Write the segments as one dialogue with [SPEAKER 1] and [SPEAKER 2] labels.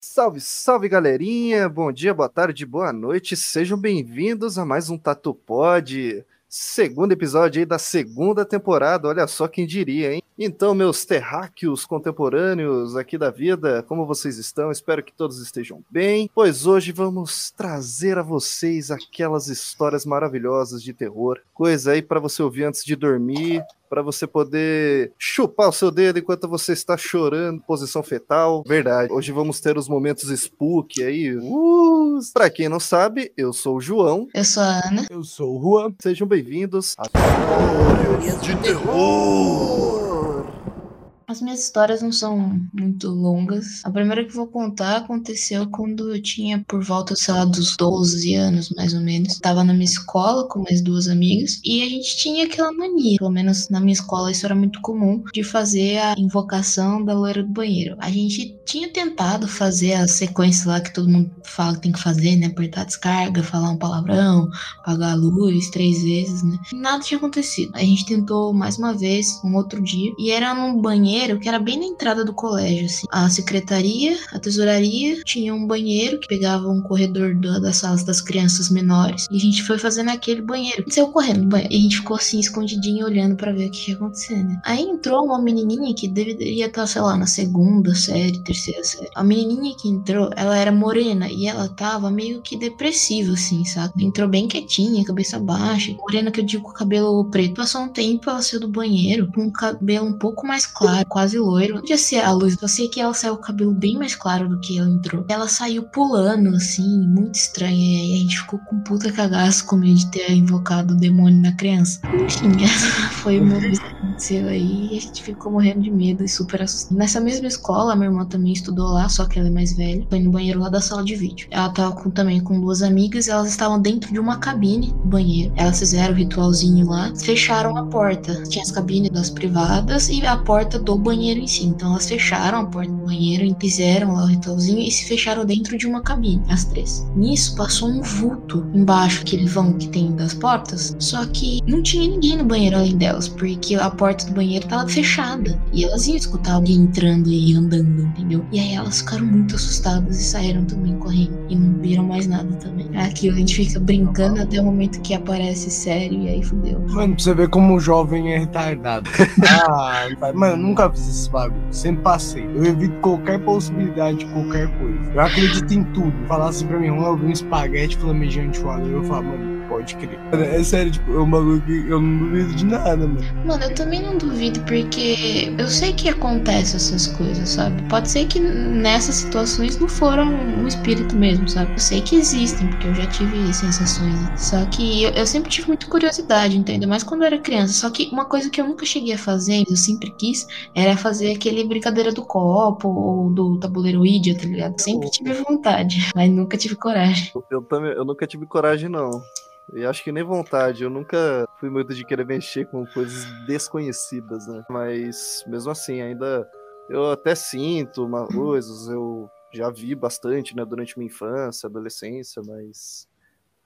[SPEAKER 1] Salve, salve galerinha! Bom dia, boa tarde, boa noite. Sejam bem-vindos a mais um Tatu Pod. Segundo episódio aí da segunda temporada, olha só quem diria, hein? Então, meus terráqueos contemporâneos aqui da vida, como vocês estão? Espero que todos estejam bem, pois hoje vamos trazer a vocês aquelas histórias maravilhosas de terror, coisa aí para você ouvir antes de dormir, para você poder chupar o seu dedo enquanto você está chorando, posição fetal. Verdade. Hoje vamos ter os momentos spook aí. Uh, para quem não sabe, eu sou o João.
[SPEAKER 2] Eu sou a Ana.
[SPEAKER 3] Eu sou o Juan.
[SPEAKER 1] Sejam bem-vindos a Histórias de Terror.
[SPEAKER 2] As minhas histórias não são muito longas. A primeira que vou contar aconteceu quando eu tinha por volta, sei lá, dos 12 anos, mais ou menos. Tava na minha escola com mais duas amigas e a gente tinha aquela mania, pelo menos na minha escola isso era muito comum, de fazer a invocação da loira do banheiro. A gente tinha tentado fazer a sequência lá que todo mundo fala que tem que fazer, né? Apertar a descarga, falar um palavrão, apagar a luz três vezes, né? Nada tinha acontecido. A gente tentou mais uma vez, um outro dia, e era num banheiro banheiro que era bem na entrada do colégio, assim. A secretaria, a tesouraria, tinha um banheiro que pegava um corredor do, das salas das crianças menores. E a gente foi fazer naquele banheiro. Saiu correndo no banheiro. E a gente ficou assim, escondidinho, olhando para ver o que ia acontecer, né? Aí entrou uma menininha que deveria estar, sei lá, na segunda série, terceira série. A menininha que entrou, ela era morena e ela tava meio que depressiva, assim, sabe? Entrou bem quietinha, cabeça baixa. Morena que eu digo com cabelo preto. Passou um tempo, ela saiu do banheiro com o cabelo um pouco mais claro quase loiro. Podia ser a luz, eu sei que ela saiu com o cabelo bem mais claro do que ela entrou. Ela saiu pulando, assim, muito estranha. E a gente ficou com puta cagaço com medo de ter invocado o demônio na criança. Enfim, essa foi meu que aconteceu aí. E a gente ficou morrendo de medo e super assustado. Nessa mesma escola, minha irmã também estudou lá, só que ela é mais velha. Foi no banheiro lá da sala de vídeo. Ela tava com, também com duas amigas elas estavam dentro de uma cabine do banheiro. Elas fizeram o ritualzinho lá, fecharam a porta. Tinha as cabines das privadas e a porta do banheiro em si. Então elas fecharam a porta do banheiro e fizeram lá o ritualzinho e se fecharam dentro de uma cabine, as três. Nisso passou um vulto embaixo, aquele vão que tem das portas. Só que não tinha ninguém no banheiro além delas, porque a porta do banheiro estava fechada. E elas iam escutar alguém entrando e andando, entendeu? E aí elas ficaram muito assustadas e saíram também correndo. E não viram mais nada também. Aquilo a gente fica brincando até o momento que aparece sério e aí fudeu.
[SPEAKER 3] Mano, pra você ver como o jovem é retardado. ah, mano, nunca fiz esse bagulho. Sempre passei. Eu evito qualquer possibilidade de qualquer coisa. Eu acredito em tudo. Falasse pra mim, eu vi um espaguete flamejante voador, eu falo, mano, Pode crer. É sério, tipo, é um bagulho que eu não duvido de nada, mano.
[SPEAKER 2] Mano, eu também não duvido, porque eu sei que acontece essas coisas, sabe? Pode ser que nessas situações não foram um espírito mesmo, sabe? Eu sei que existem, porque eu já tive sensações. Só que eu, eu sempre tive muita curiosidade, entendeu? Mas quando eu era criança. Só que uma coisa que eu nunca cheguei a fazer, eu sempre quis, era fazer aquele brincadeira do copo ou do tabuleiro Ouija, tá ligado? Sempre tive vontade, mas nunca tive coragem.
[SPEAKER 1] Eu também, eu nunca tive coragem, não. E acho que nem vontade. Eu nunca fui muito de querer mexer com coisas desconhecidas, né? Mas mesmo assim, ainda eu até sinto uma coisas, eu já vi bastante, né, durante minha infância, adolescência, mas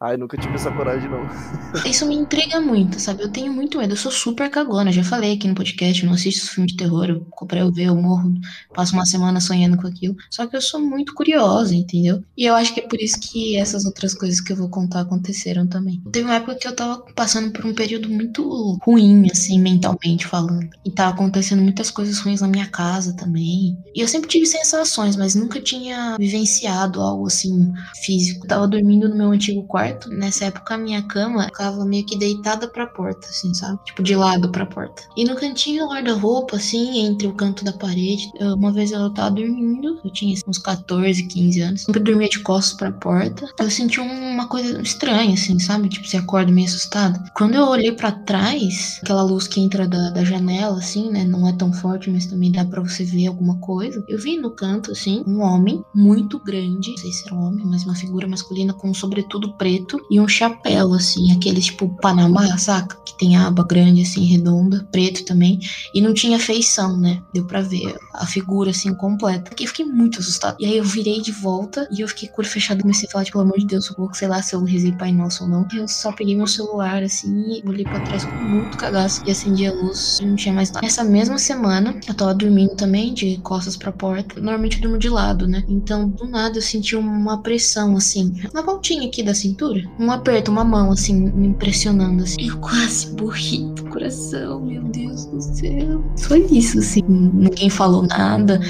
[SPEAKER 1] Ai, nunca tive essa coragem, não.
[SPEAKER 2] Isso me intriga muito, sabe? Eu tenho muito medo. Eu sou super cagona. Já falei aqui no podcast, eu não assisto filme de terror. Eu, pra eu ver, eu morro. Passo uma semana sonhando com aquilo. Só que eu sou muito curiosa, entendeu? E eu acho que é por isso que essas outras coisas que eu vou contar aconteceram também. Teve uma época que eu tava passando por um período muito ruim, assim, mentalmente falando. E tava acontecendo muitas coisas ruins na minha casa também. E eu sempre tive sensações, mas nunca tinha vivenciado algo assim físico. Tava dormindo no meu antigo quarto quarto. Nessa época, a minha cama ficava meio que deitada pra porta, assim, sabe? Tipo, de lado pra porta. E no cantinho guarda-roupa, assim, entre o canto da parede, uma vez eu tava dormindo, eu tinha uns 14, 15 anos. Sempre dormia de costas pra porta. Eu senti uma coisa estranha, assim, sabe? Tipo, você acorda meio assustado. Quando eu olhei para trás, aquela luz que entra da, da janela, assim, né? Não é tão forte, mas também dá para você ver alguma coisa. Eu vi no canto, assim, um homem muito grande. Não sei se era um homem, mas uma figura masculina com um sobretudo preto preto e um chapéu, assim, aquele tipo Panamá, saca? Que tem aba grande, assim, redonda, preto também. E não tinha feição, né? Deu pra ver a figura, assim, completa. E eu fiquei muito assustada. E aí eu virei de volta e eu fiquei com o olho fechado e comecei a falar, tipo, pelo amor de Deus, socorro, sei lá se eu rezei Pai Nosso ou não. Eu só peguei meu celular, assim, e olhei pra trás com muito cagaço e acendi a luz e não tinha mais nada. Nessa mesma semana, eu tava dormindo também, de costas pra porta. Normalmente eu durmo de lado, né? Então, do nada, eu senti uma pressão, assim, na voltinha aqui da cintura. Um aperto, uma mão, assim, me impressionando, assim. Eu quase morri do coração, meu Deus do céu. Foi isso, assim. Ninguém falou nada.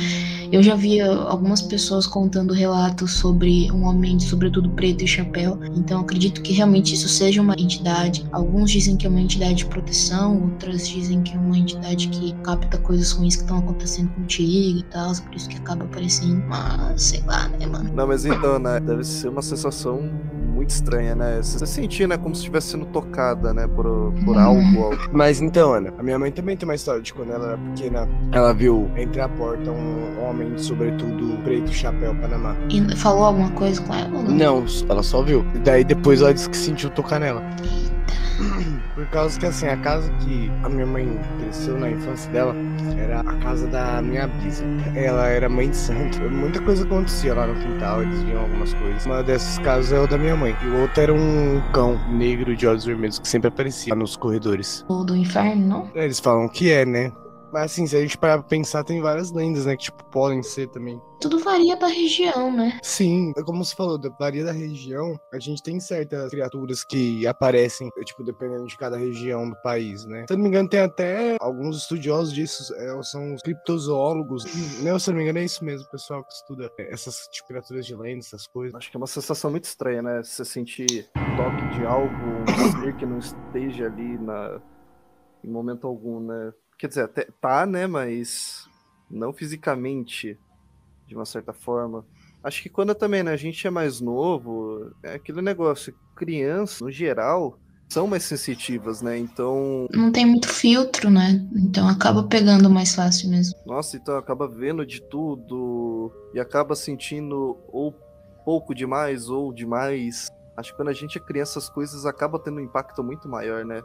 [SPEAKER 2] Eu já vi algumas pessoas contando relatos sobre um homem, sobretudo preto e chapéu. Então acredito que realmente isso seja uma entidade. Alguns dizem que é uma entidade de proteção, outras dizem que é uma entidade que capta coisas ruins que estão acontecendo contigo e tal, por isso que acaba aparecendo. Mas sei lá, né, mano?
[SPEAKER 1] Não, mas então, né? Deve ser uma sensação muito estranha, né? Você sentir, né, como se estivesse sendo tocada, né, por, por algo, algo.
[SPEAKER 3] Mas então, Ana, a minha mãe também tem uma história de quando ela era pequena, ela viu entre a porta um homem sobretudo preto, chapéu, Panamá.
[SPEAKER 2] E falou alguma coisa com ela? Não,
[SPEAKER 3] não ela só viu. E daí depois ela disse que sentiu tocar nela. Por causa que assim, a casa que a minha mãe cresceu na infância dela era a casa da minha bisa. Ela era mãe de santo. Muita coisa acontecia lá no quintal, eles viam algumas coisas. Uma dessas casas é o da minha mãe. E o outro era um cão negro de olhos vermelhos que sempre aparecia nos corredores.
[SPEAKER 2] O do inferno, não?
[SPEAKER 3] Eles falam que é, né? Mas assim, se a gente parar pra pensar, tem várias lendas, né? Que, tipo, podem ser também.
[SPEAKER 2] Tudo varia da região, né?
[SPEAKER 3] Sim, como você falou, varia da região. A gente tem certas criaturas que aparecem, tipo, dependendo de cada região do país, né? Se eu não me engano, tem até alguns estudiosos disso, é, são os criptozoólogos. Não, se eu não me engano, é isso mesmo, pessoal que estuda essas tipo, criaturas de lenda, essas coisas.
[SPEAKER 1] Acho que é uma sensação muito estranha, né? Você sentir toque de algo, um ser que não esteja ali na... em momento algum, né? Quer dizer, até tá, né? Mas não fisicamente, de uma certa forma. Acho que quando também né, a gente é mais novo, é aquele negócio, crianças, no geral, são mais sensitivas, né? Então.
[SPEAKER 2] Não tem muito filtro, né? Então acaba pegando mais fácil mesmo.
[SPEAKER 1] Nossa, então acaba vendo de tudo e acaba sentindo ou pouco demais ou demais. Acho que quando a gente é criança, as coisas acabam tendo um impacto muito maior, né?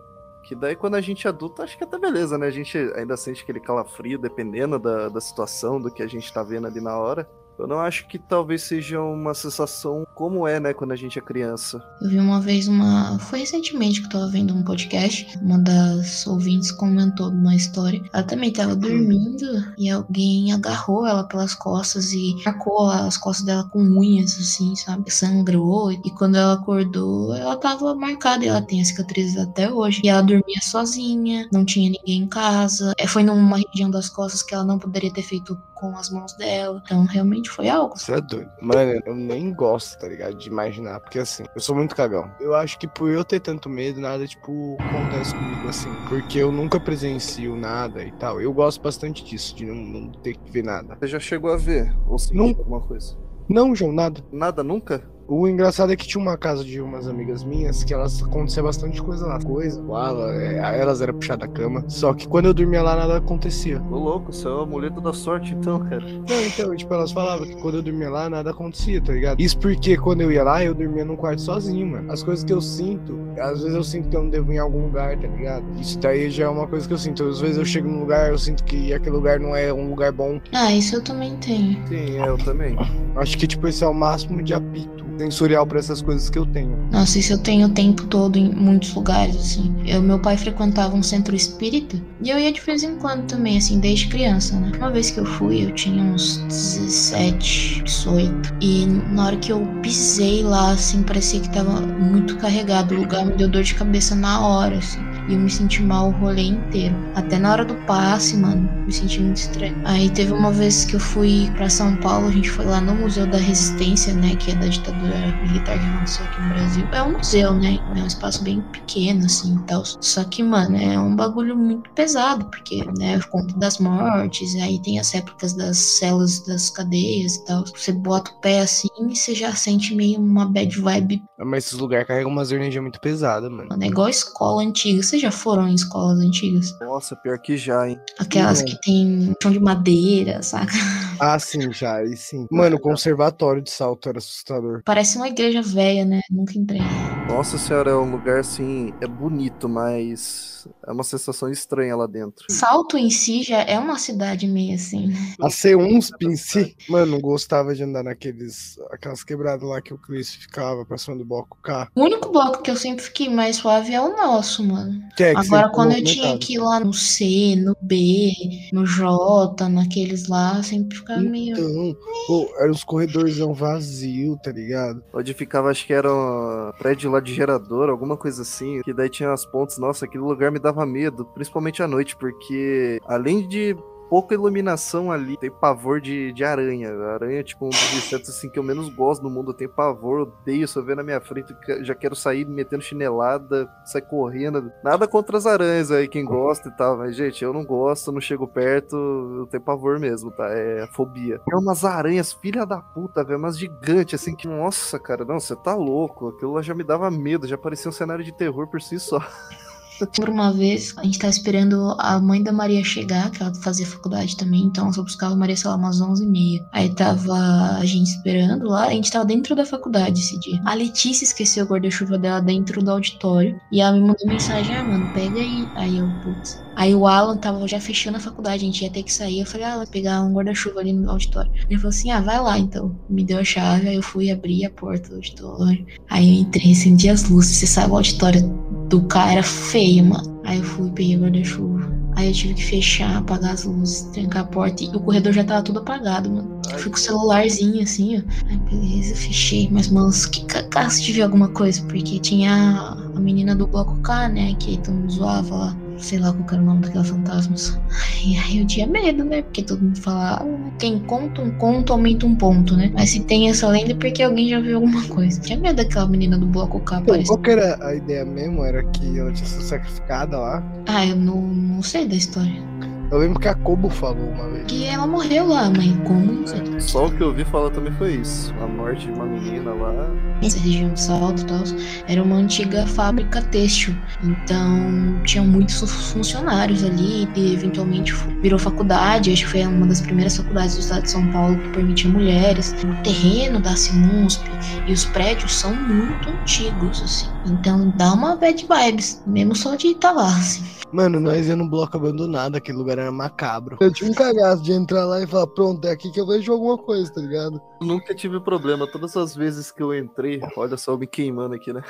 [SPEAKER 1] Que daí, quando a gente é adulto, acho que até beleza, né? A gente ainda sente aquele calafrio, dependendo da, da situação, do que a gente tá vendo ali na hora. Eu não acho que talvez seja uma sensação como é, né, quando a gente é criança.
[SPEAKER 2] Eu vi uma vez uma. Foi recentemente que eu tava vendo um podcast. Uma das ouvintes comentou uma história. Ela também tava hum. dormindo e alguém agarrou ela pelas costas e marcou as costas dela com unhas, assim, sabe? Sangrou. E quando ela acordou, ela tava marcada e ela tem a cicatriz até hoje. E ela dormia sozinha, não tinha ninguém em casa. É, foi numa região das costas que ela não poderia ter feito com as mãos dela. Então, realmente foi algo.
[SPEAKER 3] Você é doido. Mano, eu nem gosto, tá ligado? De imaginar. Porque assim, eu sou muito cagão. Eu acho que por eu ter tanto medo, nada, tipo, acontece comigo assim. Porque eu nunca presencio nada e tal. Eu gosto bastante disso, de não, não ter que ver nada.
[SPEAKER 1] Você já chegou a ver? Ou sentir alguma coisa?
[SPEAKER 3] Não, João, nada.
[SPEAKER 1] Nada nunca?
[SPEAKER 3] O engraçado é que tinha uma casa de umas amigas minhas que elas acontecia bastante coisa lá. Coisa, ela, é, elas eram puxar da cama. Só que quando eu dormia lá, nada acontecia.
[SPEAKER 1] Ô louco, você é o amuleto da sorte então, cara.
[SPEAKER 3] Não, então, tipo, elas falavam que quando eu dormia lá, nada acontecia, tá ligado? Isso porque quando eu ia lá, eu dormia num quarto sozinho, mano. As coisas que eu sinto, às vezes eu sinto que eu não devo ir em algum lugar, tá ligado? Isso daí já é uma coisa que eu sinto. Às vezes eu chego num lugar, eu sinto que aquele lugar não é um lugar bom.
[SPEAKER 2] Ah, isso eu também tenho.
[SPEAKER 1] Sim, eu também.
[SPEAKER 3] Acho que, tipo, esse é o máximo de apito sensorial para essas coisas que eu tenho.
[SPEAKER 2] Nossa, isso eu tenho o tempo todo em muitos lugares, assim. Eu, meu pai frequentava um centro espírita e eu ia de vez em quando também, assim, desde criança, né? Uma vez que eu fui, eu tinha uns 17, 18. E na hora que eu pisei lá, assim, parecia que tava muito carregado. O lugar me deu dor de cabeça na hora, assim. E eu me senti mal o rolê inteiro. Até na hora do passe, mano, me senti muito estranho. Aí teve uma vez que eu fui para São Paulo, a gente foi lá no Museu da Resistência, né? Que é da ditadura militar que aconteceu aqui no Brasil. É um museu, né? É um espaço bem pequeno, assim e tal. Só que, mano, é um bagulho muito pesado, porque, né, conta das mortes, aí tem as réplicas das celas das cadeias e tal. Você bota o pé assim e você já sente meio uma bad vibe.
[SPEAKER 3] Mas esses lugares carregam umas energias muito pesadas, mano.
[SPEAKER 2] É igual escola antiga. Você vocês já foram em escolas antigas?
[SPEAKER 1] Nossa, pior que já, hein?
[SPEAKER 2] Aquelas que tem chão de madeira, saca?
[SPEAKER 3] Ah, sim, já, e sim. Mano, o conservatório de salto era assustador.
[SPEAKER 2] Parece uma igreja velha, né? Nunca entrei.
[SPEAKER 1] Nossa senhora, é um lugar assim, é bonito, mas é uma sensação estranha lá dentro.
[SPEAKER 2] Salto em si já é uma cidade meio assim.
[SPEAKER 3] A C1 em si, mano, não gostava de andar naqueles. aquelas quebradas lá que o Chris ficava passando do bloco K.
[SPEAKER 2] O único bloco que eu sempre fiquei mais suave é o nosso, mano.
[SPEAKER 3] Que é que
[SPEAKER 2] Agora, quando eu
[SPEAKER 3] movimentado.
[SPEAKER 2] tinha que ir lá no C, no B, no J, naqueles lá, sempre ficava meio.
[SPEAKER 3] Então, pô, eram os corredorzão vazio, tá ligado?
[SPEAKER 1] Onde ficava, acho que era um prédio lá de gerador, alguma coisa assim. Que daí tinha as pontes. Nossa, aquele lugar me dava medo, principalmente à noite, porque além de pouca iluminação ali, tem pavor de, de aranha. Aranha é tipo um dos insetos assim, que eu menos gosto no mundo. Eu tenho pavor, odeio. Eu ver na minha frente, já quero sair metendo chinelada, sair correndo. Nada contra as aranhas aí, quem gosta e tal. Mas, gente, eu não gosto, não chego perto. Eu tenho pavor mesmo, tá? É fobia. É umas aranhas, filha da puta, velho. Umas gigantes, assim, que, nossa, cara, não, você tá louco. Aquilo já me dava medo, já parecia um cenário de terror por si só.
[SPEAKER 2] Por uma vez, a gente tava esperando a mãe da Maria chegar, que ela fazia faculdade também, então só buscava a Maria, sei lá, umas 11h30. Aí tava a gente esperando lá, a gente tava dentro da faculdade esse dia. A Letícia esqueceu o guarda-chuva dela dentro do auditório, e ela me mandou mensagem, ah, mano, pega aí. Aí eu, putz. Aí o Alan tava já fechando a faculdade, a gente ia ter que sair. Eu falei, ah, vai pegar um guarda-chuva ali no auditório. Ele falou assim, ah, vai lá então. Me deu a chave, aí eu fui abrir a porta do auditório. Aí eu entrei, acendi as luzes. Você sabe, o auditório do cara era feio, mano. Aí eu fui, peguei o guarda-chuva. Aí eu tive que fechar, apagar as luzes, trancar a porta. E o corredor já tava tudo apagado, mano. Eu fui com o celularzinho assim, ó. Aí beleza, fechei. Mas, mano, que cagaço de ver alguma coisa. Porque tinha a menina do bloco K, né? Que todo mundo zoava lá. Sei lá qual era o nome daquela fantasmas. Aí, aí eu tinha medo, né? Porque todo mundo fala, ah, quem conta um conto aumenta um ponto, né? Mas se tem essa lenda é porque alguém já viu alguma coisa. Tinha medo daquela menina do bloco K
[SPEAKER 3] Pô, qual que era a ideia mesmo? Era que ela tinha sido sacrificada lá.
[SPEAKER 2] Ah, eu não, não sei da história.
[SPEAKER 3] Eu lembro que a Kobo falou uma vez.
[SPEAKER 2] Que ela morreu lá, mas como? Sei.
[SPEAKER 1] Só o que eu ouvi falar também foi isso. A morte de uma menina lá.
[SPEAKER 2] Essa região de Salto e tal, era uma antiga fábrica têxtil. Então, tinha muitos funcionários ali e eventualmente virou faculdade. Acho que foi uma das primeiras faculdades do estado de São Paulo que permitia mulheres. O terreno da Simunsp e os prédios são muito antigos, assim. Então, dá uma bad vibes, mesmo só de estar lá, assim.
[SPEAKER 3] Mano, nós ia num bloco abandonado, aquele lugar era macabro. Eu tinha um cagaço de entrar lá e falar, pronto, é aqui que eu vejo alguma coisa, tá ligado?
[SPEAKER 1] Nunca tive problema. Todas as vezes que eu entrei, olha só, eu me queimando aqui, né?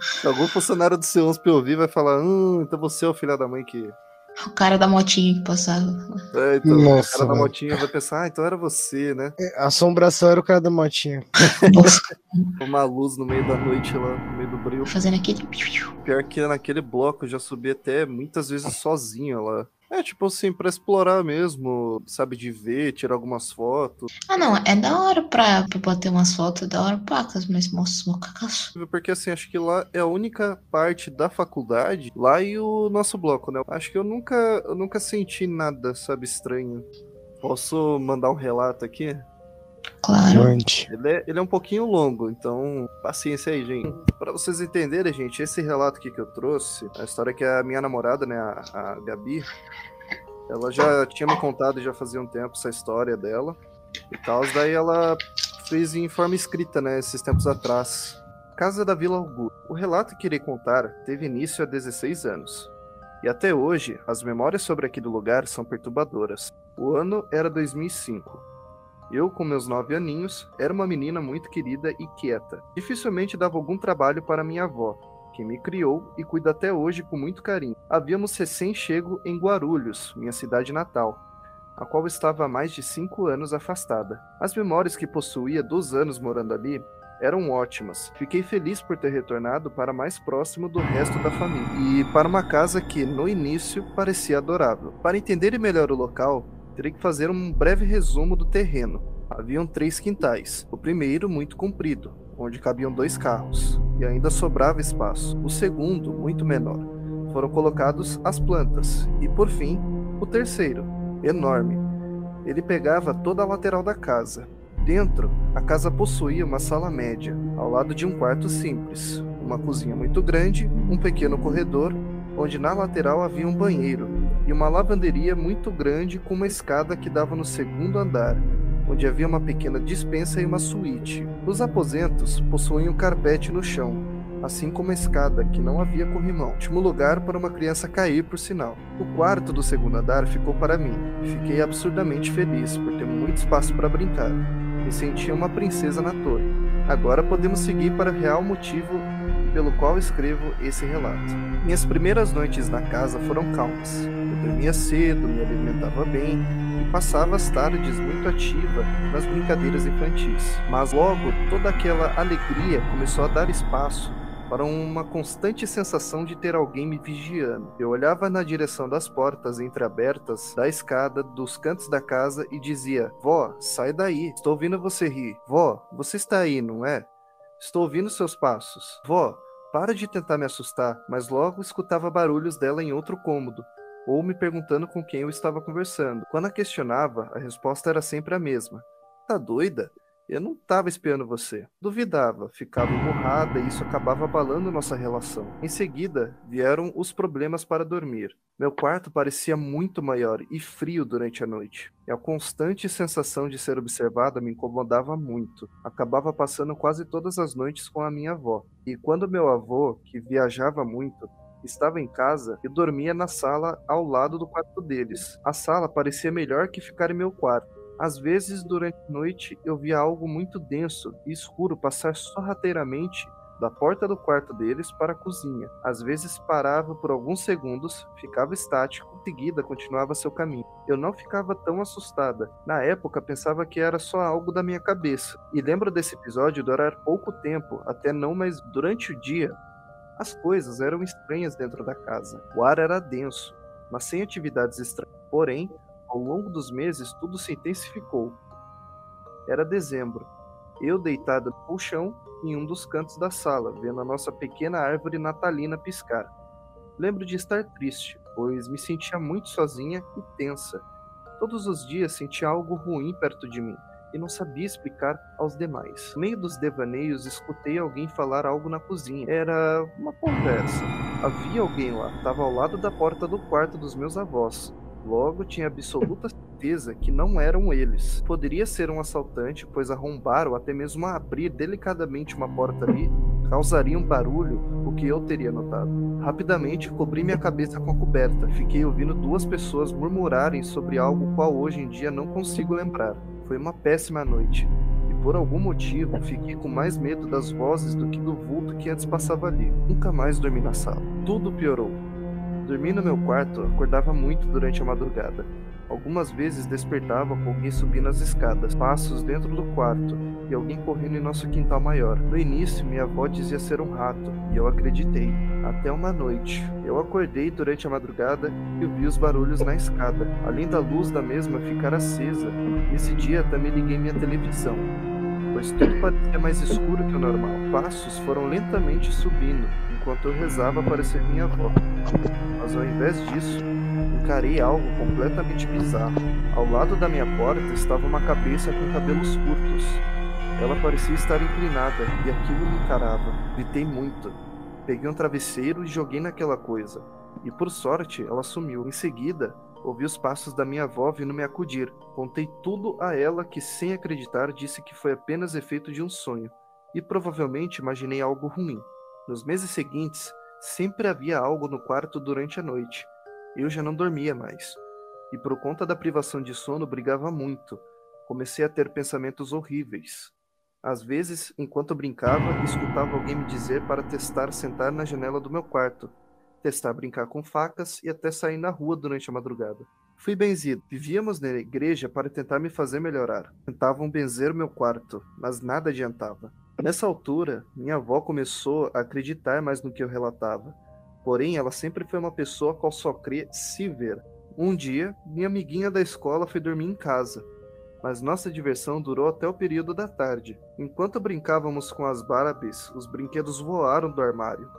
[SPEAKER 1] Se algum funcionário do C11 ouvir, vai falar: Hum, então você é o filho da mãe que.
[SPEAKER 2] O cara da motinha que passava.
[SPEAKER 1] É, então,
[SPEAKER 3] Nossa,
[SPEAKER 1] o cara da
[SPEAKER 3] velho.
[SPEAKER 1] motinha vai pensar: Ah, então era você, né?
[SPEAKER 3] É, A assombração era o cara da motinha.
[SPEAKER 1] Uma luz no meio da noite lá, no meio do brilho.
[SPEAKER 2] fazendo aquele.
[SPEAKER 1] Pior que naquele bloco eu já subi até muitas vezes sozinho lá. É, tipo assim, pra explorar mesmo, sabe, de ver, tirar algumas fotos.
[SPEAKER 2] Ah, não, é da hora pra, pra bater umas fotos, é da hora pacas, mas mostra uma cagaço.
[SPEAKER 1] Porque assim, acho que lá é a única parte da faculdade, lá e o nosso bloco, né? Acho que eu nunca, eu nunca senti nada, sabe, estranho. Posso mandar um relato aqui?
[SPEAKER 2] Claro.
[SPEAKER 1] Ele é, ele é um pouquinho longo, então paciência aí, gente. Pra vocês entenderem, gente, esse relato aqui que eu trouxe, a história que a minha namorada, né, a, a Gabi, ela já tinha me contado já fazia um tempo essa história dela e tal. Daí ela fez em forma escrita, né, esses tempos atrás. Casa da Vila Augusto. O relato que irei contar teve início há 16 anos. E até hoje, as memórias sobre aquele lugar são perturbadoras. O ano era 2005. Eu, com meus nove aninhos, era uma menina muito querida e quieta. Dificilmente dava algum trabalho para minha avó, que me criou e cuida até hoje com muito carinho. Havíamos recém-chego em Guarulhos, minha cidade natal, a qual estava há mais de cinco anos afastada. As memórias que possuía dos anos morando ali eram ótimas. Fiquei feliz por ter retornado para mais próximo do resto da família e para uma casa que, no início, parecia adorável. Para entender melhor o local, terei que fazer um breve resumo do terreno. Haviam três quintais. O primeiro, muito comprido, onde cabiam dois carros, e ainda sobrava espaço. O segundo, muito menor. Foram colocados as plantas. E, por fim, o terceiro, enorme. Ele pegava toda a lateral da casa. Dentro, a casa possuía uma sala média, ao lado de um quarto simples, uma cozinha muito grande, um pequeno corredor, onde na lateral havia um banheiro, e uma lavanderia muito grande com uma escada que dava no segundo andar, onde havia uma pequena dispensa e uma suíte. Os aposentos possuíam carpete no chão, assim como a escada, que não havia corrimão. Último lugar para uma criança cair, por sinal. O quarto do segundo andar ficou para mim. Fiquei absurdamente feliz por ter muito espaço para brincar. Me sentia uma princesa na torre. Agora podemos seguir para o real motivo pelo qual escrevo esse relato. Minhas primeiras noites na casa foram calmas. Eu dormia cedo, me alimentava bem e passava as tardes muito ativa nas brincadeiras infantis. Mas logo toda aquela alegria começou a dar espaço para uma constante sensação de ter alguém me vigiando. Eu olhava na direção das portas entreabertas da escada dos cantos da casa e dizia: Vó, sai daí, estou ouvindo você rir. Vó, você está aí, não é? Estou ouvindo seus passos. Vó, para de tentar me assustar, mas logo escutava barulhos dela em outro cômodo, ou me perguntando com quem eu estava conversando. Quando a questionava, a resposta era sempre a mesma: Tá doida? Eu não estava espiando você. Duvidava, ficava emburrada e isso acabava abalando nossa relação. Em seguida, vieram os problemas para dormir. Meu quarto parecia muito maior e frio durante a noite. E a constante sensação de ser observada me incomodava muito. Acabava passando quase todas as noites com a minha avó. E quando meu avô, que viajava muito, estava em casa e dormia na sala ao lado do quarto deles. A sala parecia melhor que ficar em meu quarto. Às vezes, durante a noite, eu via algo muito denso e escuro passar sorrateiramente da porta do quarto deles para a cozinha. Às vezes parava por alguns segundos, ficava estático, em seguida continuava seu caminho. Eu não ficava tão assustada. Na época pensava que era só algo da minha cabeça. E lembro desse episódio durar pouco tempo, até não mais durante o dia. As coisas eram estranhas dentro da casa. O ar era denso, mas sem atividades estranhas. Porém, ao longo dos meses, tudo se intensificou. Era dezembro. Eu deitado no colchão em um dos cantos da sala, vendo a nossa pequena árvore natalina piscar. Lembro de estar triste, pois me sentia muito sozinha e tensa. Todos os dias sentia algo ruim perto de mim e não sabia explicar aos demais. No meio dos devaneios, escutei alguém falar algo na cozinha. Era uma conversa. Havia alguém lá, estava ao lado da porta do quarto dos meus avós. Logo, tinha absoluta certeza que não eram eles. Poderia ser um assaltante, pois arrombar ou até mesmo abrir delicadamente uma porta ali causaria um barulho, o que eu teria notado. Rapidamente cobri minha cabeça com a coberta. Fiquei ouvindo duas pessoas murmurarem sobre algo qual hoje em dia não consigo lembrar. Foi uma péssima noite. E por algum motivo fiquei com mais medo das vozes do que do vulto que antes passava ali. Nunca mais dormi na sala. Tudo piorou. Dormi no meu quarto, acordava muito durante a madrugada. Algumas vezes despertava com alguém subindo as escadas, passos dentro do quarto e alguém correndo em nosso quintal maior. No início, minha avó dizia ser um rato, e eu acreditei. Até uma noite. Eu acordei durante a madrugada e ouvi os barulhos na escada, além da luz da mesma ficar acesa. Esse dia também liguei minha televisão, pois tudo parecia mais escuro que o normal. Passos foram lentamente subindo, enquanto eu rezava para ser minha avó. Mas ao invés disso, encarei algo completamente bizarro. Ao lado da minha porta estava uma cabeça com cabelos curtos. Ela parecia estar inclinada e aquilo me encarava. Gritei muito. Peguei um travesseiro e joguei naquela coisa. E por sorte, ela sumiu. Em seguida, ouvi os passos da minha avó vindo me acudir. Contei tudo a ela que, sem acreditar, disse que foi apenas efeito de um sonho. E provavelmente imaginei algo ruim. Nos meses seguintes, sempre havia algo no quarto durante a noite. Eu já não dormia mais. E por conta da privação de sono, brigava muito. Comecei a ter pensamentos horríveis. Às vezes, enquanto brincava, escutava alguém me dizer para testar sentar na janela do meu quarto, testar brincar com facas e até sair na rua durante a madrugada. Fui benzido. Vivíamos na igreja para tentar me fazer melhorar. Tentavam benzer meu quarto, mas nada adiantava. Nessa altura, minha avó começou a acreditar mais no que eu relatava. Porém, ela sempre foi uma pessoa qual só crê se ver. Um dia, minha amiguinha da escola foi dormir em casa, mas nossa diversão durou até o período da tarde. Enquanto brincávamos com as Barbies, os brinquedos voaram do armário.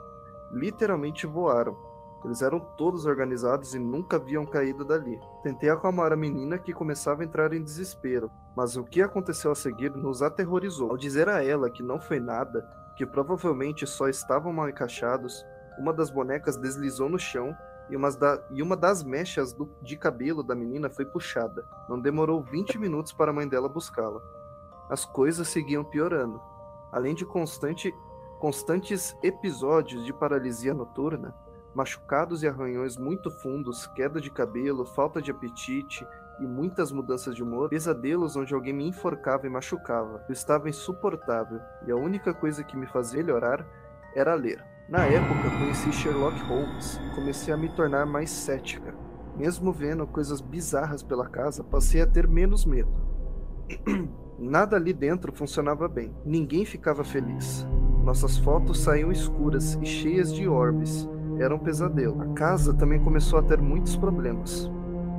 [SPEAKER 1] Literalmente voaram. Eles eram todos organizados e nunca haviam caído dali. Tentei acalmar a menina que começava a entrar em desespero, mas o que aconteceu a seguir nos aterrorizou. Ao dizer a ela que não foi nada, que provavelmente só estavam mal encaixados, uma das bonecas deslizou no chão e uma, da, e uma das mechas do, de cabelo da menina foi puxada. Não demorou 20 minutos para a mãe dela buscá-la. As coisas seguiam piorando. Além de constante, constantes episódios de paralisia noturna, machucados e arranhões muito fundos, queda de cabelo, falta de apetite e muitas mudanças de humor, pesadelos onde alguém me enforcava e machucava. Eu estava insuportável e a única coisa que me fazia melhorar era ler. Na época, conheci Sherlock Holmes e comecei a me tornar mais cética. Mesmo vendo coisas bizarras pela casa, passei a ter menos medo. Nada ali dentro funcionava bem. Ninguém ficava feliz. Nossas fotos saíam escuras e cheias de orbes. Era um pesadelo. A casa também começou a ter muitos problemas.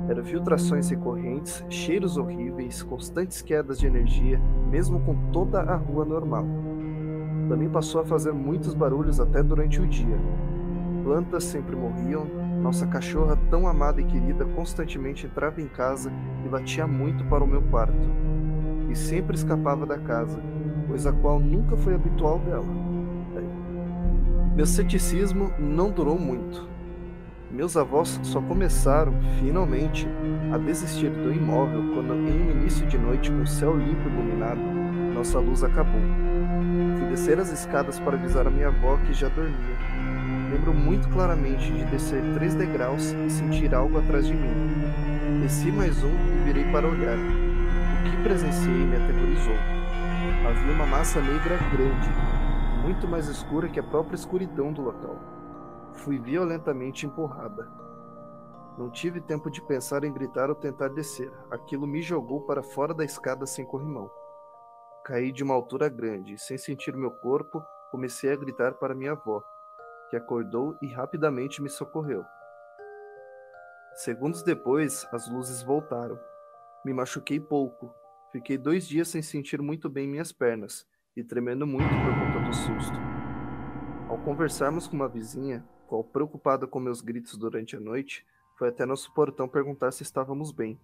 [SPEAKER 1] Eram filtrações recorrentes, cheiros horríveis, constantes quedas de energia, mesmo com toda a rua normal. Também passou a fazer muitos barulhos até durante o dia. Plantas sempre morriam, nossa cachorra tão amada e querida constantemente entrava em casa e latia muito para o meu quarto. E sempre escapava da casa, coisa qual nunca foi habitual dela. Meu ceticismo não durou muito. Meus avós só começaram, finalmente, a desistir do imóvel quando, em um início de noite com o céu limpo e iluminado, nossa luz acabou descer as escadas para avisar a minha avó que já dormia. Lembro muito claramente de descer três degraus e sentir algo atrás de mim. Desci mais um e virei para olhar. O que presenciei me aterrorizou. Havia uma massa negra grande, muito mais escura que a própria escuridão do local. Fui violentamente empurrada. Não tive tempo de pensar em gritar ou tentar descer. Aquilo me jogou para fora da escada sem corrimão. Caí de uma altura grande e, sem sentir meu corpo, comecei a gritar para minha avó, que acordou e rapidamente me socorreu. Segundos depois, as luzes voltaram. Me machuquei pouco. Fiquei dois dias sem sentir muito bem minhas pernas e tremendo muito por do susto. Ao conversarmos com uma vizinha, qual preocupada com meus gritos durante a noite, foi até nosso portão perguntar se estávamos bem.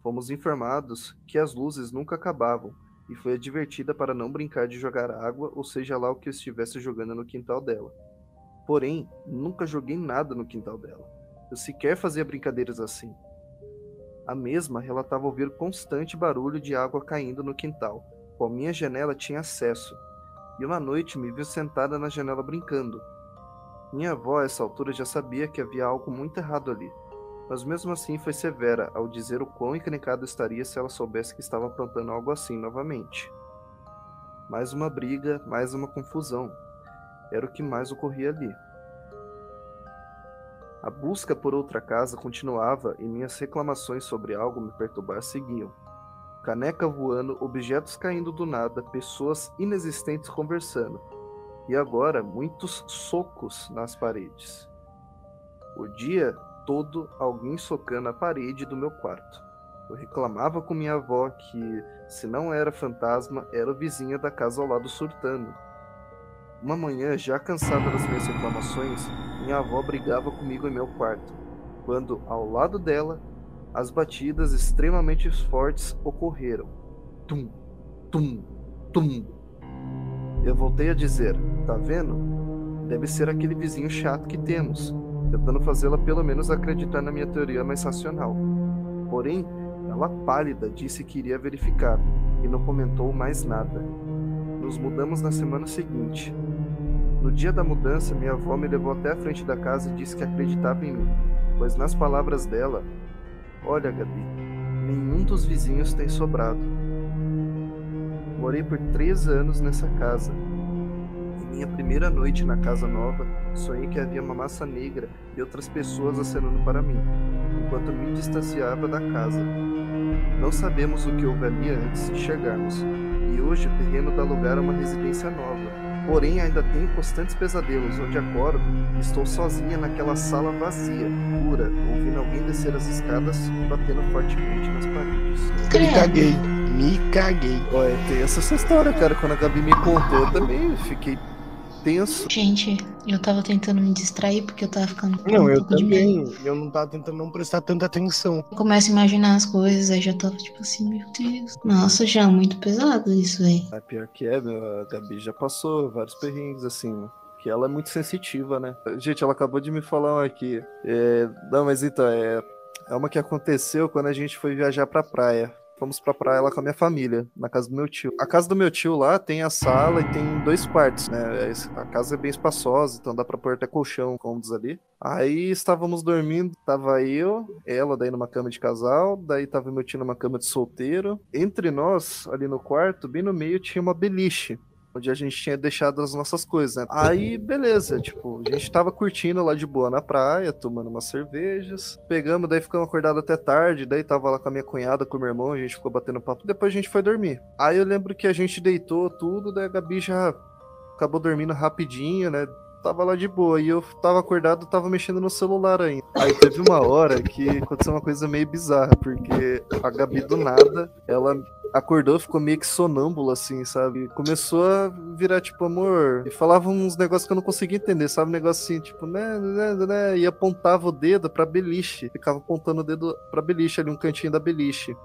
[SPEAKER 1] Fomos informados que as luzes nunca acabavam e foi advertida para não brincar de jogar água ou seja lá o que eu estivesse jogando no quintal dela. Porém, nunca joguei nada no quintal dela. Eu sequer fazia brincadeiras assim. A mesma relatava ouvir constante barulho de água caindo no quintal, qual minha janela tinha acesso, e uma noite me viu sentada na janela brincando. Minha avó, a essa altura, já sabia que havia algo muito errado ali, mas mesmo assim foi severa ao dizer o quão encrencado estaria se ela soubesse que estava aprontando algo assim novamente. Mais uma briga, mais uma confusão. Era o que mais ocorria ali. A busca por outra casa continuava e minhas reclamações sobre algo me perturbar seguiam. Caneca voando, objetos caindo do nada, pessoas inexistentes conversando. E agora, muitos socos nas paredes. O dia todo alguém socando a parede do meu quarto. Eu reclamava com minha avó que, se não era fantasma, era o vizinho da casa ao lado surtando. Uma manhã, já cansada das minhas reclamações, minha avó brigava comigo em meu quarto, quando, ao lado dela, as batidas extremamente fortes ocorreram. Tum, tum, tum. Eu voltei a dizer: Tá vendo? Deve ser aquele vizinho chato que temos tentando fazê-la pelo menos acreditar na minha teoria mais racional. Porém, ela pálida disse que iria verificar e não comentou mais nada. Nos mudamos na semana seguinte. No dia da mudança, minha avó me levou até a frente da casa e disse que acreditava em mim, pois nas palavras dela, olha, Gabi, nenhum dos vizinhos tem sobrado. Morei por três anos nessa casa minha primeira noite na casa nova, sonhei que havia uma massa negra e outras pessoas acenando para mim, enquanto me distanciava da casa. Não sabemos o que houve ali antes de chegarmos, e hoje o terreno dá lugar a uma residência nova. Porém, ainda tenho constantes pesadelos onde acordo e estou sozinha naquela sala vazia, pura, ouvindo alguém descer as escadas e batendo fortemente nas paredes.
[SPEAKER 3] Me caguei, me caguei.
[SPEAKER 1] Olha, tem essa história, cara. Quando a Gabi me contou, eu também fiquei tenso.
[SPEAKER 2] Gente, eu tava tentando me distrair porque eu tava ficando.
[SPEAKER 3] Não, um eu também. Eu não tava tentando não prestar tanta atenção.
[SPEAKER 2] Eu começo a imaginar as coisas, aí já tava tipo assim, meu Deus. Nossa, já é muito pesado isso aí.
[SPEAKER 1] É pior que é, meu. A Gabi já passou vários perrengues assim, que ela é muito sensitiva, né? Gente, ela acabou de me falar aqui. É... Não, mas então, é... é uma que aconteceu quando a gente foi viajar pra praia fomos pra praia lá com a minha família, na casa do meu tio. A casa do meu tio lá tem a sala e tem dois quartos, né? A casa é bem espaçosa, então dá pra pôr até colchão, cômodos ali. Aí estávamos dormindo, tava eu, ela daí numa cama de casal, daí tava meu tio numa cama de solteiro. Entre nós, ali no quarto, bem no meio, tinha uma beliche onde a gente tinha deixado as nossas coisas, né? Aí, beleza, tipo, a gente tava curtindo lá de boa na praia, tomando umas cervejas. Pegamos, daí ficamos acordados até tarde, daí tava lá com a minha cunhada, com o meu irmão, a gente ficou batendo papo, depois a gente foi dormir. Aí eu lembro que a gente deitou tudo, daí a Gabi já acabou dormindo rapidinho, né? tava lá de boa. E eu tava acordado, tava mexendo no celular ainda. Aí teve uma hora que aconteceu uma coisa meio bizarra, porque a Gabi do nada, ela acordou, ficou meio que sonâmbula, assim, sabe? Começou a virar, tipo, amor. E falava uns negócios que eu não conseguia entender, sabe? Um negócio assim, tipo, né, né, né, e apontava o dedo pra beliche. Ficava apontando o dedo pra beliche, ali, um cantinho da beliche.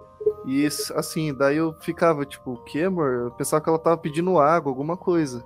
[SPEAKER 1] E assim, daí eu ficava, tipo, o que, amor? Eu pensava que ela tava pedindo água, alguma coisa.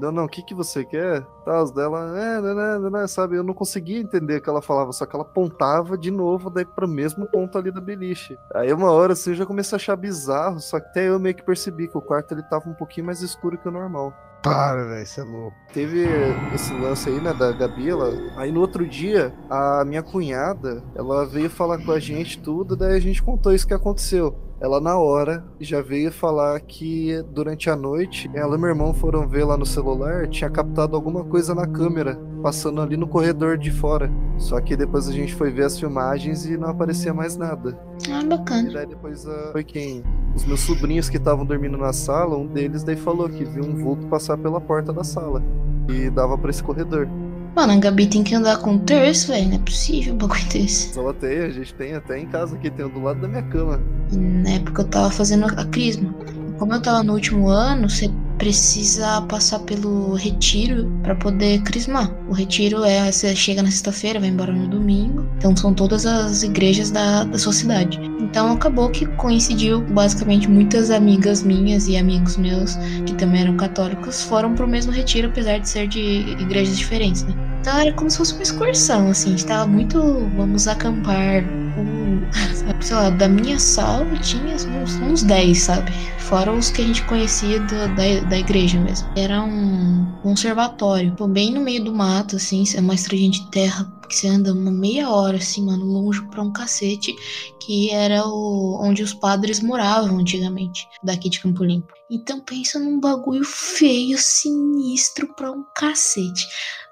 [SPEAKER 1] Não, não, o que, que você quer? Os dela, é, né, né, né, sabe? Eu não conseguia entender o que ela falava, só que ela apontava de novo daí pro mesmo ponto ali da beliche. Aí uma hora assim eu já comecei a achar bizarro, só que até eu meio que percebi que o quarto ele tava um pouquinho mais escuro que o normal.
[SPEAKER 3] Para, velho, isso é louco.
[SPEAKER 1] Teve esse lance aí, né, da Gabi, ela... aí no outro dia, a minha cunhada, ela veio falar com a gente tudo, daí a gente contou isso que aconteceu. Ela na hora já veio falar que durante a noite ela e meu irmão foram ver lá no celular, tinha captado alguma coisa na câmera, passando ali no corredor de fora. Só que depois a gente foi ver as filmagens e não aparecia mais nada.
[SPEAKER 2] Ah, bacana.
[SPEAKER 1] E daí depois uh, foi quem? Os meus sobrinhos que estavam dormindo na sala, um deles daí falou que viu um vulto passar pela porta da sala e dava para esse corredor.
[SPEAKER 2] Mano, a Gabi tem que andar com um terço, velho. Não é possível um bagulho desse.
[SPEAKER 1] Ela tem, a gente tem até em casa aqui, tem um do lado da minha cama.
[SPEAKER 2] Na época eu tava fazendo a crisma. Como eu tava no último ano, você precisa passar pelo retiro para poder crismar. O retiro é você chega na sexta-feira, vai embora no domingo. Então são todas as igrejas da, da sua cidade. Então acabou que coincidiu, basicamente muitas amigas minhas e amigos meus que também eram católicos foram pro mesmo retiro, apesar de ser de igrejas diferentes, né? Então era como se fosse uma excursão, assim, a gente tava muito. Vamos acampar. Um, sei lá, da minha sala tinha uns, uns 10, sabe? Fora os que a gente conhecia da, da, da igreja mesmo. Era um conservatório, bem no meio do mato, assim, é uma estradinha de terra que você anda uma meia hora, assim, mano, longe pra um cacete, que era o onde os padres moravam antigamente, daqui de Campo Limpo. Então pensa num bagulho feio, sinistro pra um cacete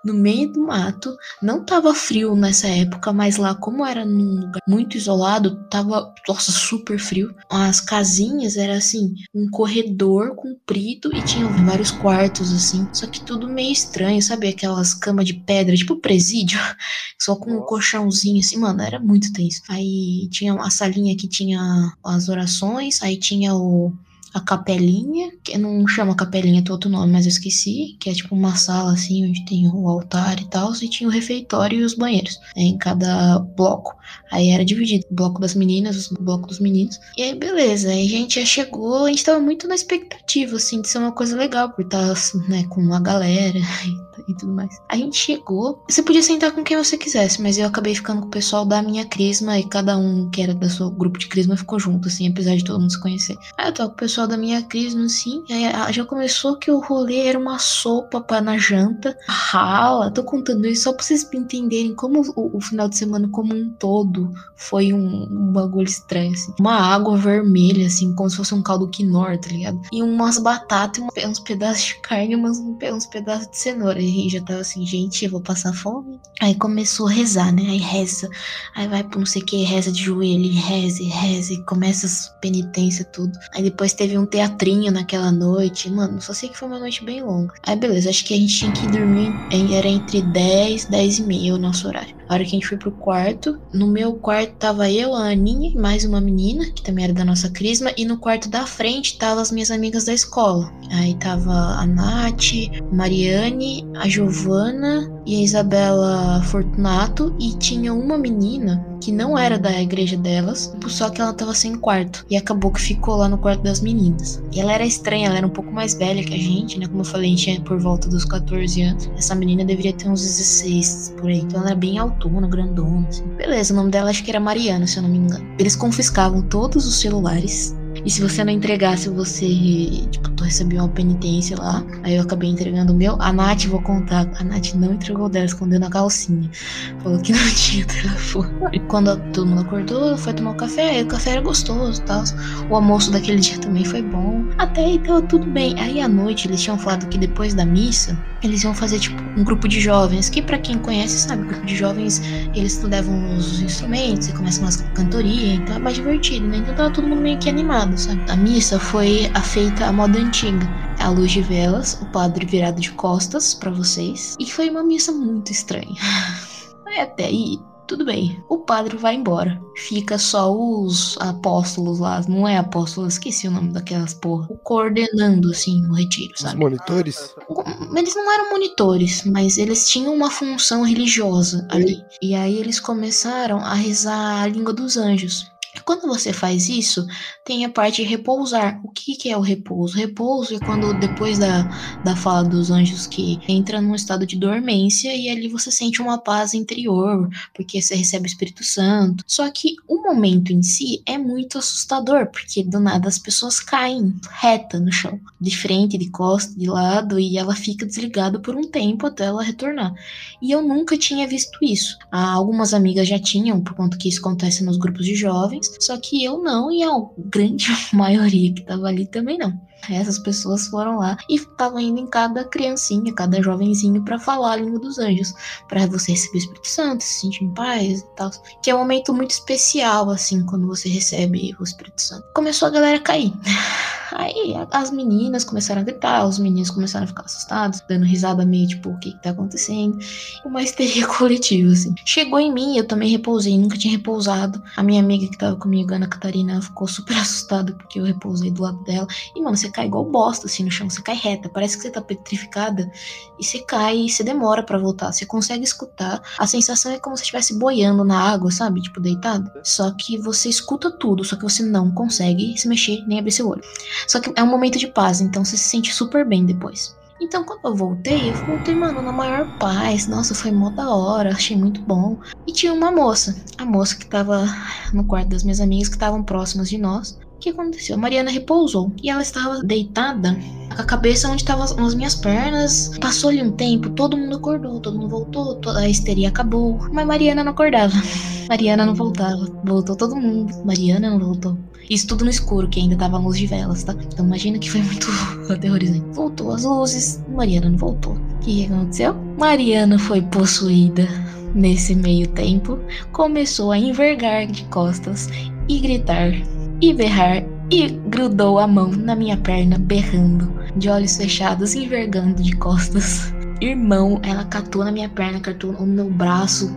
[SPEAKER 2] no meio do mato. Não tava frio nessa época, mas lá, como era num lugar muito isolado, tava, nossa, super frio. As casinhas era assim, um corredor comprido e tinha vários quartos, assim. Só que tudo meio estranho, sabe? Aquelas camas de pedra, tipo presídio, só com um colchãozinho, assim, mano, era muito tenso. Aí tinha a salinha que tinha as orações, aí tinha o a capelinha, que não chama capelinha, tem outro nome, mas eu esqueci, que é tipo uma sala assim, onde tem o altar e tal, e tinha o refeitório e os banheiros né, em cada bloco. Aí era dividido, o bloco das meninas, o bloco dos meninos. E aí, beleza, aí a gente já chegou, a gente tava muito na expectativa, assim, de ser uma coisa legal, por estar, né, com uma galera e, e tudo mais. A gente chegou, você podia sentar com quem você quisesse, mas eu acabei ficando com o pessoal da minha crisma e cada um que era do seu grupo de crisma ficou junto, assim, apesar de todo mundo se conhecer. Aí eu tava com o pessoal da minha crisma, assim, aí já começou que o rolê era uma sopa para na janta, rala, tô contando isso só pra vocês entenderem como o, o final de semana como um todo todo foi um, um, bagulho estranho, assim. Uma água vermelha, assim, como se fosse um caldo quinor, tá ligado? E umas batatas, uns pedaços de carne, umas, uns pedaços de cenoura. E já tava assim, gente, eu vou passar fome. Aí começou a rezar, né? Aí reza, aí vai pra não sei o que, reza de joelho, reza, reza, começa as penitências, tudo. Aí depois teve um teatrinho naquela noite. Mano, só sei que foi uma noite bem longa. Aí beleza, acho que a gente tinha que dormir, era entre 10, 10 e meia o nosso horário. A hora que a gente foi pro quarto, no meu quarto tava eu, a Aninha, mais uma menina, que também era da nossa crisma, e no quarto da frente tava as minhas amigas da escola. Aí tava a Nath, a Mariane, a Giovana e a Isabela Fortunato, e tinha uma menina que não era da igreja delas, só que ela tava sem quarto. E acabou que ficou lá no quarto das meninas. E ela era estranha, ela era um pouco mais velha que a gente, né? Como eu falei, a gente tinha por volta dos 14 anos. Essa menina deveria ter uns 16 por aí. Então ela era bem autona, grandona, assim. Beleza, o nome dela acho que era Mariana, se eu não me engano. Eles confiscavam todos os celulares e se você não entregasse, você, tipo, tu recebia uma penitência lá. Aí eu acabei entregando o meu. A Nath, vou contar, a Nath não entregou dela, escondeu na calcinha. Falou que não tinha telefone. Quando todo mundo acordou, foi tomar um café. Aí o café era gostoso e tal. O almoço daquele dia também foi bom. Até aí tava tudo bem. Aí à noite eles tinham falado que depois da missa, eles iam fazer, tipo, um grupo de jovens. Que para quem conhece, sabe, grupo de jovens, eles levam os instrumentos e começam umas cantorias. Então é mais divertido, né? Então tava todo mundo meio que animado sabe? A missa foi a feita à moda antiga. A luz de velas, o padre virado de costas para vocês. E foi uma missa muito estranha. Até aí, tudo bem. O padre vai embora. Fica só os apóstolos lá. Não é apóstolo, esqueci o nome daquelas porra. O coordenando, assim, o retiro, sabe?
[SPEAKER 4] Os monitores?
[SPEAKER 2] Eles não eram monitores, mas eles tinham uma função religiosa ali. E aí eles começaram a rezar a língua dos anjos. Quando você faz isso, tem a parte de repousar. O que, que é o repouso? Repouso é quando, depois da, da fala dos anjos, que entra num estado de dormência e ali você sente uma paz interior, porque você recebe o Espírito Santo. Só que o momento em si é muito assustador, porque do nada as pessoas caem reta no chão, de frente, de costa, de lado, e ela fica desligada por um tempo até ela retornar. E eu nunca tinha visto isso. Algumas amigas já tinham, por conta que isso acontece nos grupos de jovens, só que eu não, e a grande maioria que tava ali também não. Essas pessoas foram lá e estavam indo em cada criancinha, cada jovenzinho para falar a língua dos anjos, para você receber o Espírito Santo, se sentir em paz e tal. Que é um momento muito especial, assim, quando você recebe o Espírito Santo. Começou a galera a cair. Aí as meninas começaram a gritar, os meninos começaram a ficar assustados, dando risada meio tipo, o que, que tá acontecendo? Uma histeria coletiva, assim. Chegou em mim, eu também repousei, nunca tinha repousado. A minha amiga que tava comigo, Ana Catarina, ficou super assustada porque eu repousei do lado dela. E, mano, você cai igual bosta, assim, no chão, você cai reta, parece que você tá petrificada. E você cai e você demora para voltar. Você consegue escutar. A sensação é como se estivesse boiando na água, sabe? Tipo, deitado. Só que você escuta tudo, só que você não consegue se mexer nem abrir seu olho. Só que é um momento de paz, então você se sente super bem depois. Então, quando eu voltei, eu voltei, mano, na maior paz. Nossa, foi mó da hora, achei muito bom. E tinha uma moça, a moça que tava no quarto das minhas amigas, que estavam próximas de nós. O que aconteceu? A Mariana repousou e ela estava deitada com a cabeça onde estavam as minhas pernas. Passou ali um tempo, todo mundo acordou, todo mundo voltou, toda a histeria acabou. Mas Mariana não acordava. Mariana não voltava. Voltou todo mundo. Mariana não voltou. Isso tudo no escuro, que ainda tava a luz de velas, tá? Então imagina que foi muito aterrorizante. Voltou as luzes, Mariana não voltou. O que aconteceu? Mariana foi possuída. Nesse meio tempo, começou a envergar de costas e gritar e berrar e grudou a mão na minha perna, berrando, de olhos fechados, envergando de costas. Irmão, ela catou na minha perna, catou no meu braço,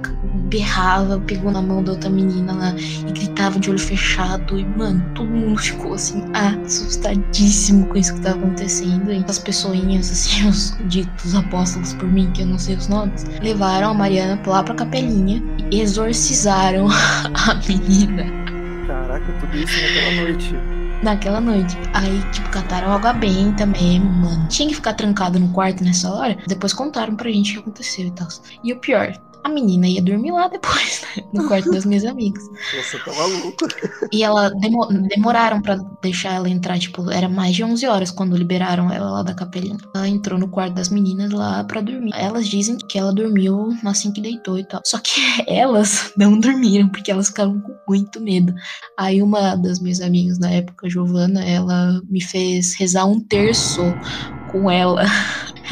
[SPEAKER 2] berrava, pegou na mão da outra menina lá e gritava de olho fechado. E, mano, todo mundo ficou assim, assustadíssimo com isso que tava acontecendo. E as pessoinhas, assim, os ditos apóstolos por mim, que eu não sei os nomes, levaram a Mariana lá pra capelinha e exorcizaram a menina.
[SPEAKER 1] Caraca, tudo isso naquela noite.
[SPEAKER 2] Naquela noite. Aí, tipo, cataram água benta mesmo, mano. Tinha que ficar trancado no quarto nessa hora. Depois contaram pra gente o que aconteceu e tal. E o pior, a menina ia dormir lá depois, né? no quarto das minhas amigas.
[SPEAKER 1] Você tá maluco.
[SPEAKER 2] E ela demo demoraram para deixar ela entrar, tipo, era mais de 11 horas quando liberaram ela lá da capelinha. Ela entrou no quarto das meninas lá para dormir. Elas dizem que ela dormiu assim que deitou e tal. Só que elas não dormiram porque elas ficaram com muito medo. Aí uma das minhas amigas na época, Giovana, ela me fez rezar um terço com ela.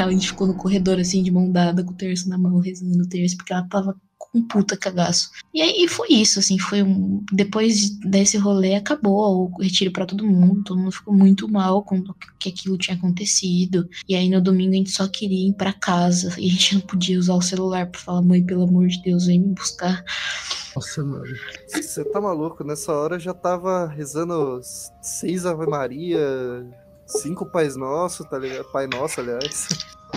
[SPEAKER 2] A gente ficou no corredor assim, de mão dada, com o terço na mão, rezando o terço, porque ela tava com um puta cagaço. E aí foi isso, assim, foi um. Depois desse rolê acabou o retiro para todo mundo, todo mundo ficou muito mal com que aquilo tinha acontecido. E aí no domingo a gente só queria ir para casa e a gente não podia usar o celular para falar, mãe, pelo amor de Deus, vem me buscar.
[SPEAKER 3] Nossa, mano.
[SPEAKER 1] Você tá maluco? Nessa hora eu já tava rezando seis Ave Maria, cinco Pais Nossos, tá ligado? Pai Nosso, aliás.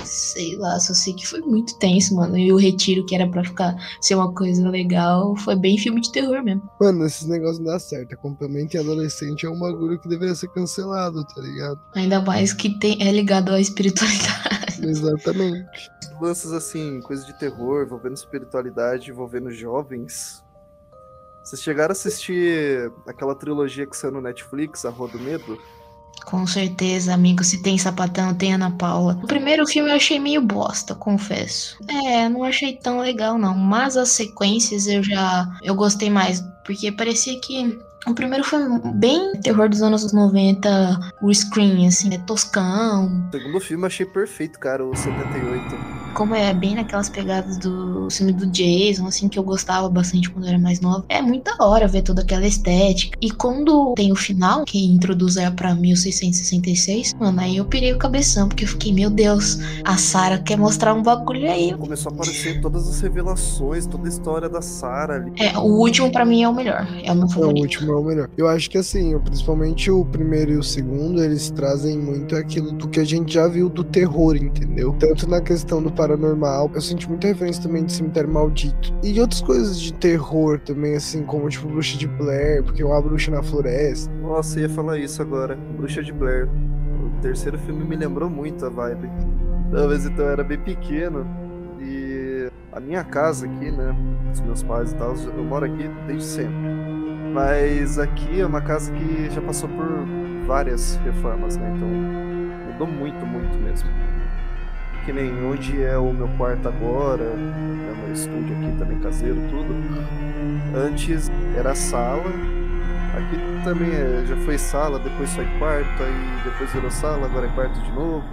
[SPEAKER 2] Sei lá, só sei que foi muito tenso, mano. E o retiro, que era pra ficar ser uma coisa legal, foi bem filme de terror mesmo.
[SPEAKER 3] Mano, esses negócios não dá certo. Acampamento em adolescente é um bagulho que deveria ser cancelado, tá ligado?
[SPEAKER 2] Ainda mais que tem, é ligado à espiritualidade.
[SPEAKER 3] Exatamente.
[SPEAKER 1] Lances assim, coisa de terror, envolvendo espiritualidade, envolvendo jovens. Vocês chegaram a assistir aquela trilogia que saiu no Netflix, A Rua do Medo?
[SPEAKER 2] Com certeza, amigo. Se tem sapatão, tem Ana Paula. O primeiro filme eu achei meio bosta, confesso. É, não achei tão legal, não. Mas as sequências eu já. Eu gostei mais. Porque parecia que. O primeiro foi bem terror dos anos 90, o screen, assim, é toscão.
[SPEAKER 1] O segundo filme eu achei perfeito, cara, o 78
[SPEAKER 2] como é bem naquelas pegadas do filme do Jason, assim, que eu gostava bastante quando eu era mais nova. É muito da hora ver toda aquela estética. E quando tem o final, que introduz ela pra 1666, mano, aí eu pirei o cabeção, porque eu fiquei, meu Deus, a Sarah quer mostrar um bagulho aí.
[SPEAKER 1] Começou a aparecer todas as revelações, toda a história da Sarah ali.
[SPEAKER 2] É, o último para mim é o melhor. É o meu favorito.
[SPEAKER 3] É, o último é o melhor. Eu acho que assim, principalmente o primeiro e o segundo, eles trazem muito aquilo do que a gente já viu do terror, entendeu? Tanto na questão do paranormal. Eu senti muita referência também de Cemitério Maldito. E outras coisas de terror também, assim, como tipo Bruxa de Blair, porque é uma bruxa na floresta.
[SPEAKER 1] Nossa, ia falar isso agora. Bruxa de Blair. O terceiro filme me lembrou muito a vibe. Talvez então eu era bem pequeno. E a minha casa aqui, né? Os meus pais e tal, eu moro aqui desde sempre. Mas aqui é uma casa que já passou por várias reformas, né? Então mudou muito, muito mesmo que nem onde é o meu quarto agora, é meu estúdio aqui também caseiro, tudo. Antes era sala, aqui também é, já foi sala, depois foi quarto, aí depois virou sala, agora é quarto de novo.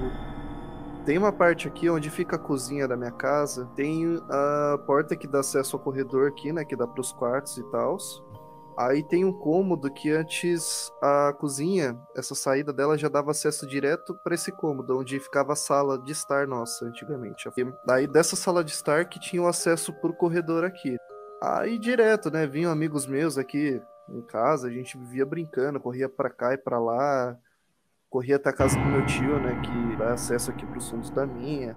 [SPEAKER 1] Tem uma parte aqui onde fica a cozinha da minha casa, tem a porta que dá acesso ao corredor aqui, né, que dá para os quartos e tal. Aí tem um cômodo que antes a cozinha, essa saída dela já dava acesso direto para esse cômodo, onde ficava a sala de estar nossa antigamente. Daí dessa sala de estar que tinha o acesso pro corredor aqui. Aí direto, né, vinham amigos meus aqui em casa, a gente vivia brincando, corria para cá e para lá, corria até a casa do meu tio, né, que dá acesso aqui pros fundos da minha.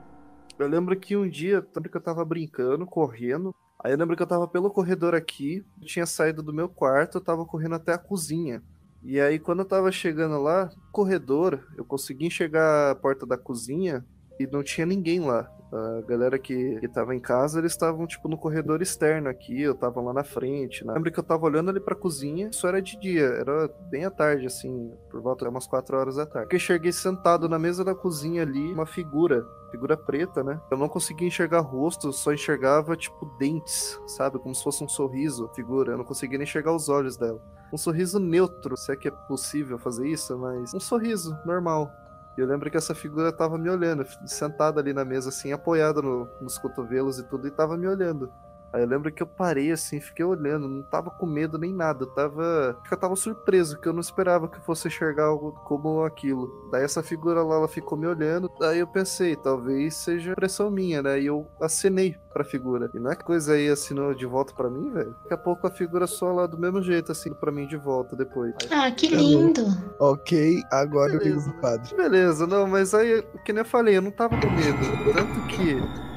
[SPEAKER 1] Eu lembro que um dia, tanto que eu tava brincando, correndo, Aí eu lembro que eu tava pelo corredor aqui, eu tinha saído do meu quarto, eu tava correndo até a cozinha. E aí quando eu tava chegando lá, corredor, eu consegui enxergar a porta da cozinha e não tinha ninguém lá. A galera que, que tava em casa, eles estavam, tipo, no corredor externo aqui, eu tava lá na frente. Né? Lembro que eu tava olhando ali pra cozinha, isso era de dia, era bem à tarde, assim, por volta de umas 4 horas da tarde. Eu enxerguei sentado na mesa da cozinha ali, uma figura, figura preta, né? Eu não conseguia enxergar rosto, só enxergava, tipo, dentes, sabe? Como se fosse um sorriso, figura. Eu não conseguia nem enxergar os olhos dela. Um sorriso neutro, se é que é possível fazer isso, mas um sorriso normal. E eu lembro que essa figura tava me olhando, sentada ali na mesa, assim, apoiada no, nos cotovelos e tudo, e tava me olhando. Aí eu lembro que eu parei assim, fiquei olhando, não tava com medo nem nada, eu tava. Eu tava surpreso, que eu não esperava que eu fosse enxergar algo como aquilo. Daí essa figura lá, ela ficou me olhando, daí eu pensei, talvez seja impressão minha, né? E eu acenei pra figura. E não é que coisa aí assinou de volta pra mim, velho? Daqui a pouco a figura só lá do mesmo jeito, assim, pra mim de volta depois.
[SPEAKER 2] Ah, que lindo!
[SPEAKER 3] Ok, agora Beleza, eu ligo pro padre.
[SPEAKER 1] Beleza, não, mas aí, que nem eu falei, eu não tava com medo. Tanto que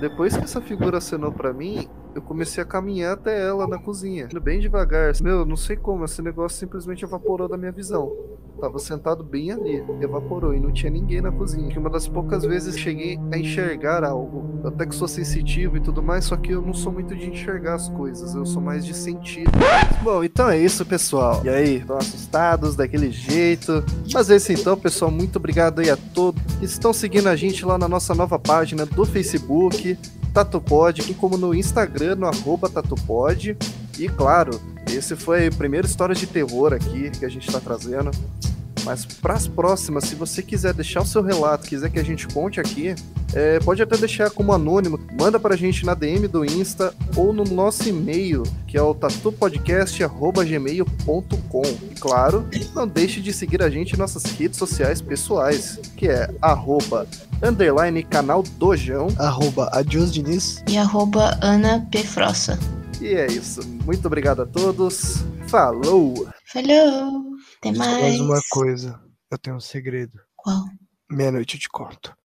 [SPEAKER 1] depois que essa figura acenou para mim, eu comecei a caminhar até ela na cozinha, bem devagar. Meu, não sei como, esse negócio simplesmente evaporou da minha visão. Tava sentado bem ali, evaporou e não tinha ninguém na cozinha. Que uma das poucas vezes cheguei a enxergar algo. Eu até que sou sensitivo e tudo mais, só que eu não sou muito de enxergar as coisas, eu sou mais de sentir. Bom, então é isso, pessoal. E aí, estão assustados daquele jeito? Mas é isso então, pessoal. Muito obrigado aí a todos que estão seguindo a gente lá na nossa nova página do Facebook. Tatupod, aqui como no Instagram, no arroba Tatupod. E claro, esse foi a primeira história de terror aqui que a gente está trazendo. Mas para as próximas, se você quiser deixar o seu relato, quiser que a gente conte aqui, é, pode até deixar como anônimo. Manda para a gente na DM do Insta ou no nosso e-mail, que é o tatupodcast.gmail.com. E claro, não deixe de seguir a gente em nossas redes sociais pessoais, que é arroba underline canal Dojão.
[SPEAKER 3] Arroba Adios Diniz.
[SPEAKER 2] E arroba Ana P. Frossa.
[SPEAKER 1] E é isso. Muito obrigado a todos. Falou!
[SPEAKER 2] Falou! Até mais.
[SPEAKER 3] mais uma coisa. Eu tenho um segredo.
[SPEAKER 2] Qual?
[SPEAKER 3] Meia-noite eu te conto.